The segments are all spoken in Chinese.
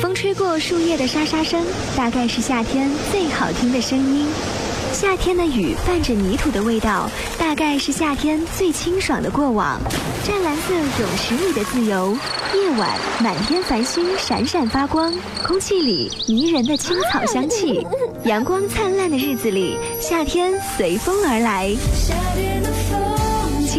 风吹过树叶的沙沙声，大概是夏天最好听的声音。夏天的雨伴着泥土的味道，大概是夏天最清爽的过往。湛蓝色泳池里的自由，夜晚满天繁星闪闪发光，空气里迷人的青草香气。阳光灿烂的日子里，夏天随风而来。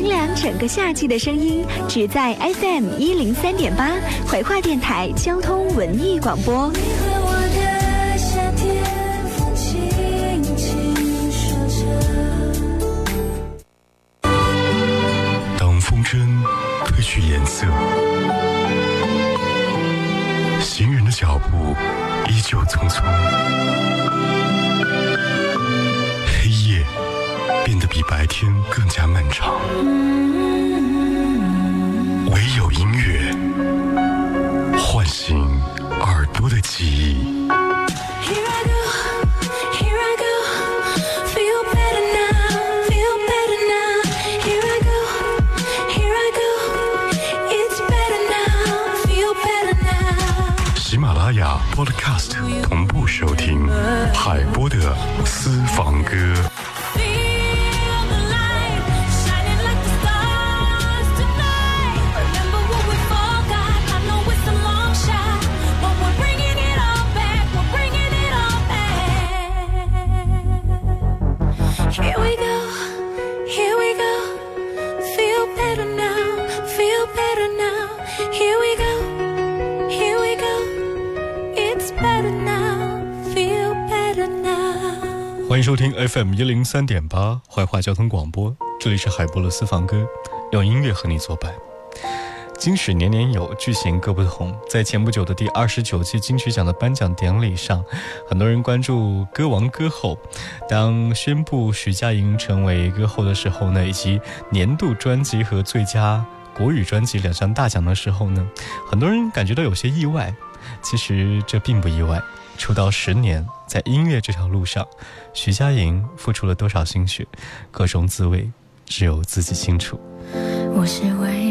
清凉整个夏季的声音，只在 FM 一零三点八怀化电台交通文艺广播。当风筝褪去颜色，行人的脚步依旧匆匆，比白天更加漫长，唯有音乐唤醒耳朵的记忆。Here I go, here I go. Feel better now, feel better now. Here I go, here I go. It's better now, feel better now. 喜马拉雅 Podcast 同步收听海波的私房歌。收听 FM 一零三点八怀化交通广播，这里是海波的私房歌，用音乐和你作伴。金曲年年有，剧情各不同。在前不久的第二十九届金曲奖的颁奖典礼上，很多人关注歌王歌后。当宣布徐佳莹成为歌后的时候呢，以及年度专辑和最佳国语专辑两项大奖的时候呢，很多人感觉到有些意外。其实这并不意外。出道十年，在音乐这条路上，徐佳莹付出了多少心血，各种滋味，只有自己清楚。我是为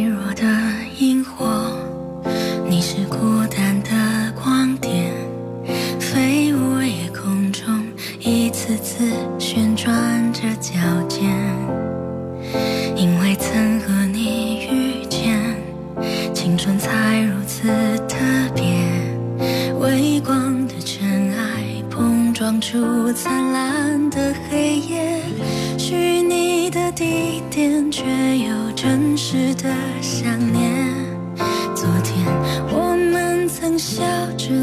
出灿烂的黑夜，虚拟的地点却有真实的想念。昨天我们曾笑着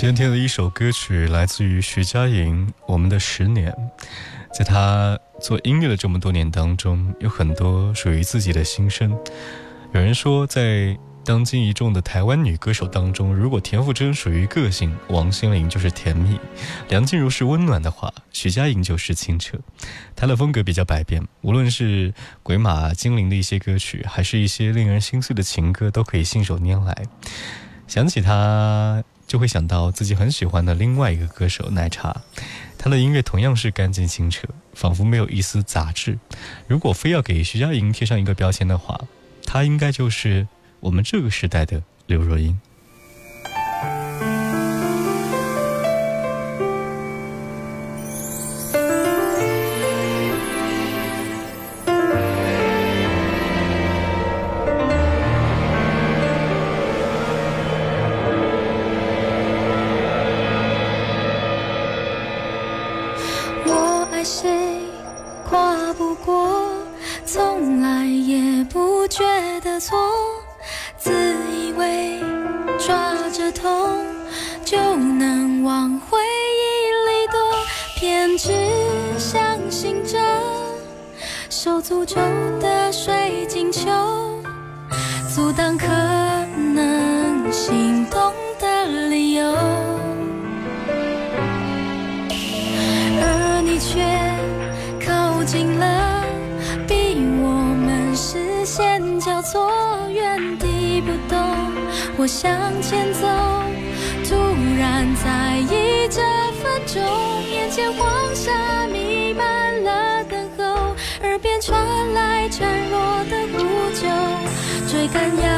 今天的一首歌曲来自于徐佳莹，《我们的十年》。在她做音乐的这么多年当中，有很多属于自己的心声。有人说，在当今一众的台湾女歌手当中，如果田馥甄属于个性，王心凌就是甜蜜，梁静茹是温暖的话，徐佳莹就是清澈。她的风格比较百变，无论是鬼马精灵的一些歌曲，还是一些令人心碎的情歌，都可以信手拈来。想起她。就会想到自己很喜欢的另外一个歌手奶茶，他的音乐同样是干净清澈，仿佛没有一丝杂质。如果非要给徐佳莹贴上一个标签的话，她应该就是我们这个时代的刘若英。谁跨不过从来也不觉得错。自以为抓着痛就能往回忆里躲偏执相信着受诅咒的水晶球阻挡可能我向前走，突然在意这分钟，眼前黄沙弥漫了等候。耳边传来孱弱的呼救，追赶要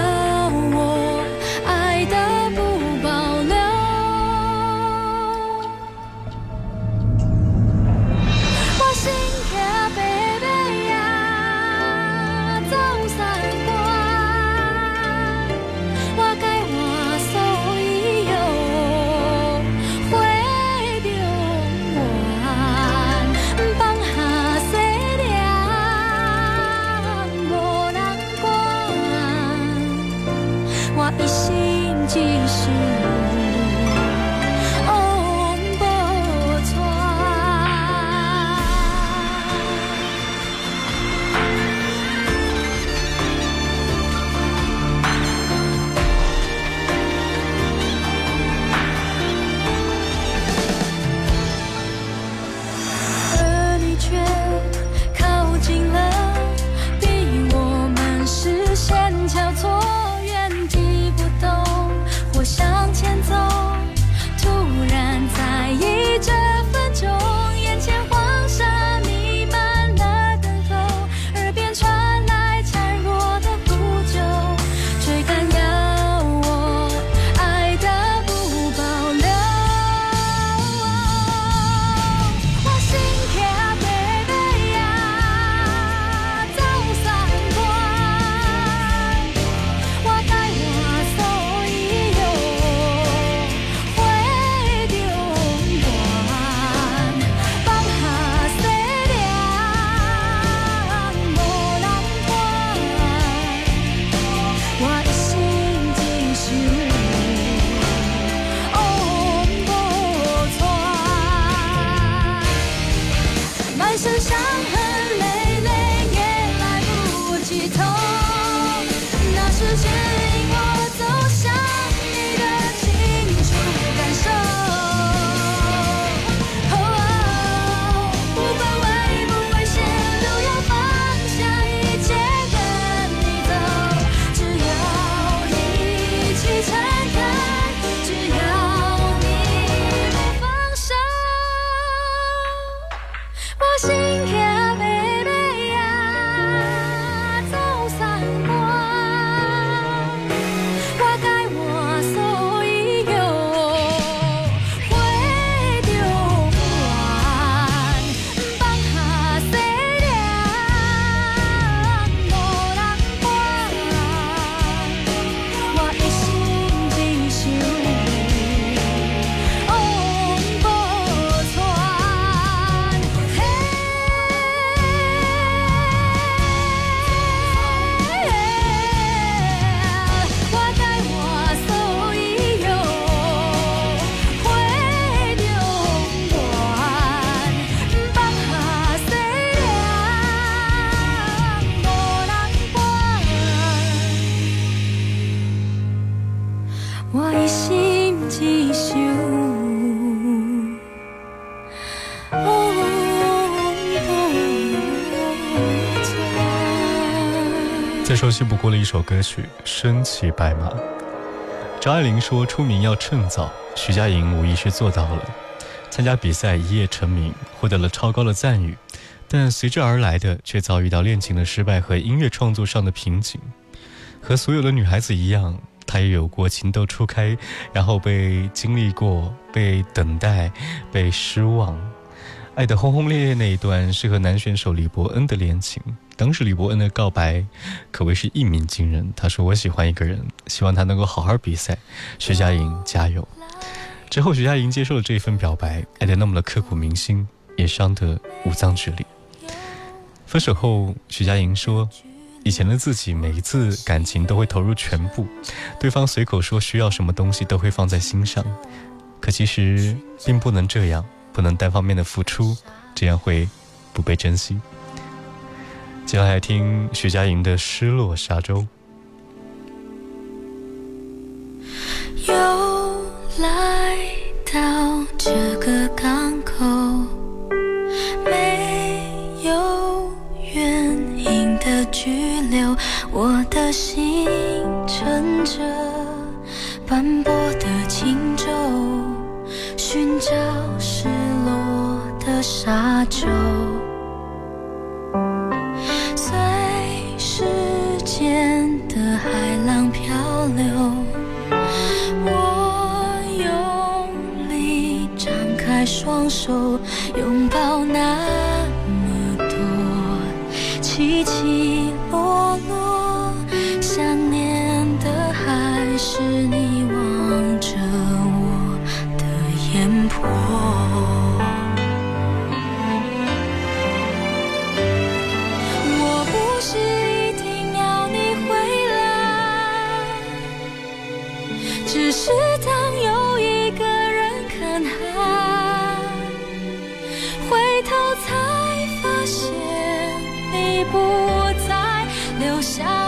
熟悉不过的一首歌曲《身骑白马》。张爱玲说：“出名要趁早。”徐佳莹无疑是做到了。参加比赛一夜成名，获得了超高的赞誉，但随之而来的却遭遇到恋情的失败和音乐创作上的瓶颈。和所有的女孩子一样，她也有过情窦初开，然后被经历过被等待、被失望。爱得轰轰烈烈那一段是和男选手李伯恩的恋情。当时李伯恩的告白可谓是一鸣惊人。他说：“我喜欢一个人，希望他能够好好比赛。”徐佳莹加油。之后，徐佳莹接受了这一份表白，爱得那么的刻骨铭心，也伤得五脏俱裂。分手后，徐佳莹说：“以前的自己，每一次感情都会投入全部，对方随口说需要什么东西都会放在心上。可其实并不能这样，不能单方面的付出，这样会不被珍惜。”接下来听徐佳莹的《失落沙洲》。又来到这个港口，没有原因的拘留，我的心乘着斑驳的轻舟，寻找失落的沙洲。边的海浪漂流。我用力张开双手拥抱留下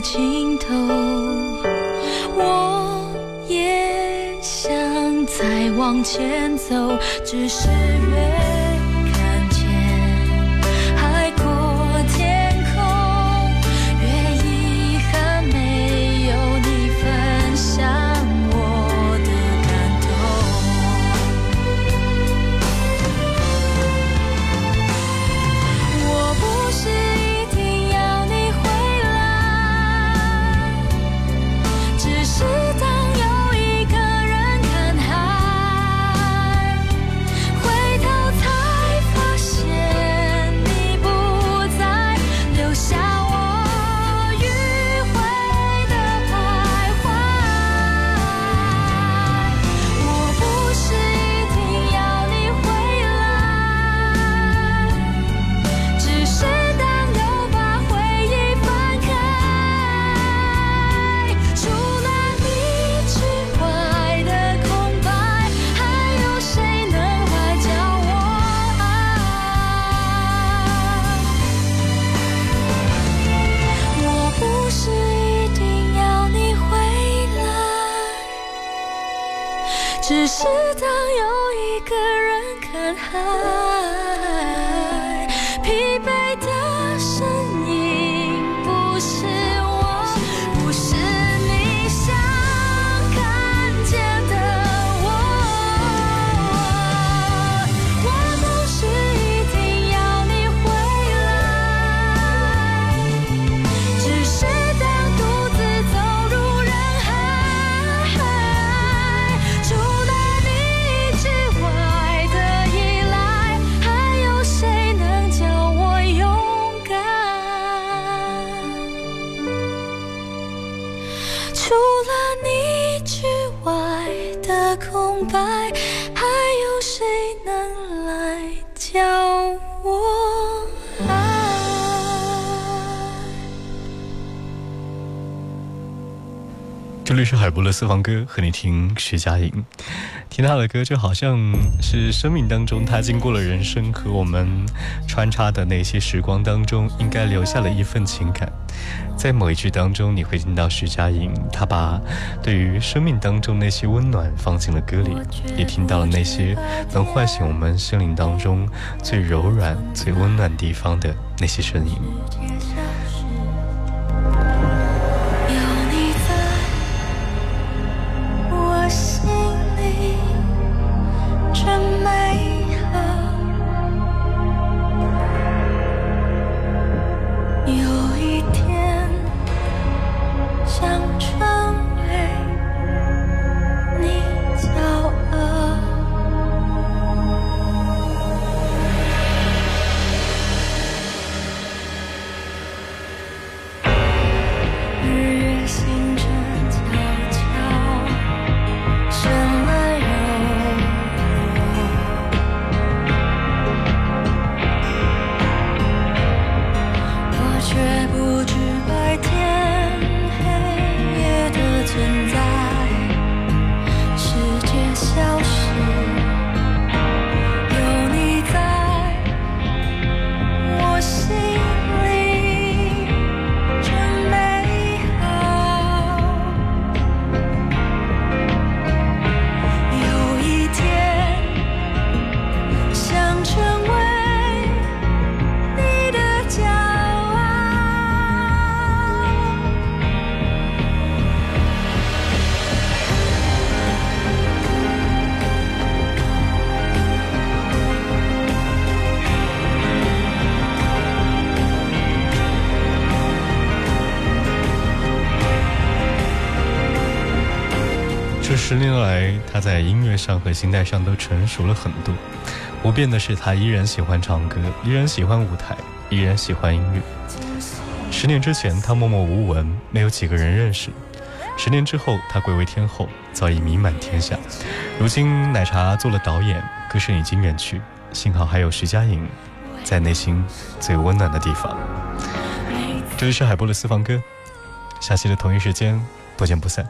尽头，我也想再往前走，只是越。人是海波的私房歌，和你听徐佳莹。听她的歌，就好像是生命当中她经过了人生和我们穿插的那些时光当中，应该留下了一份情感。在某一句当中，你会听到徐佳莹，她把对于生命当中那些温暖放进了歌里，也听到了那些能唤醒我们心灵当中最柔软、最温暖地方的那些声音。在音乐上和心态上都成熟了很多。不变的是，他依然喜欢唱歌，依然喜欢舞台，依然喜欢音乐。十年之前，他默默无闻，没有几个人认识；十年之后，他贵为天后，早已名满天下。如今，奶茶做了导演，歌声已经远去，幸好还有徐佳莹，在内心最温暖的地方。这里是海波的私房歌，下期的同一时间不见不散。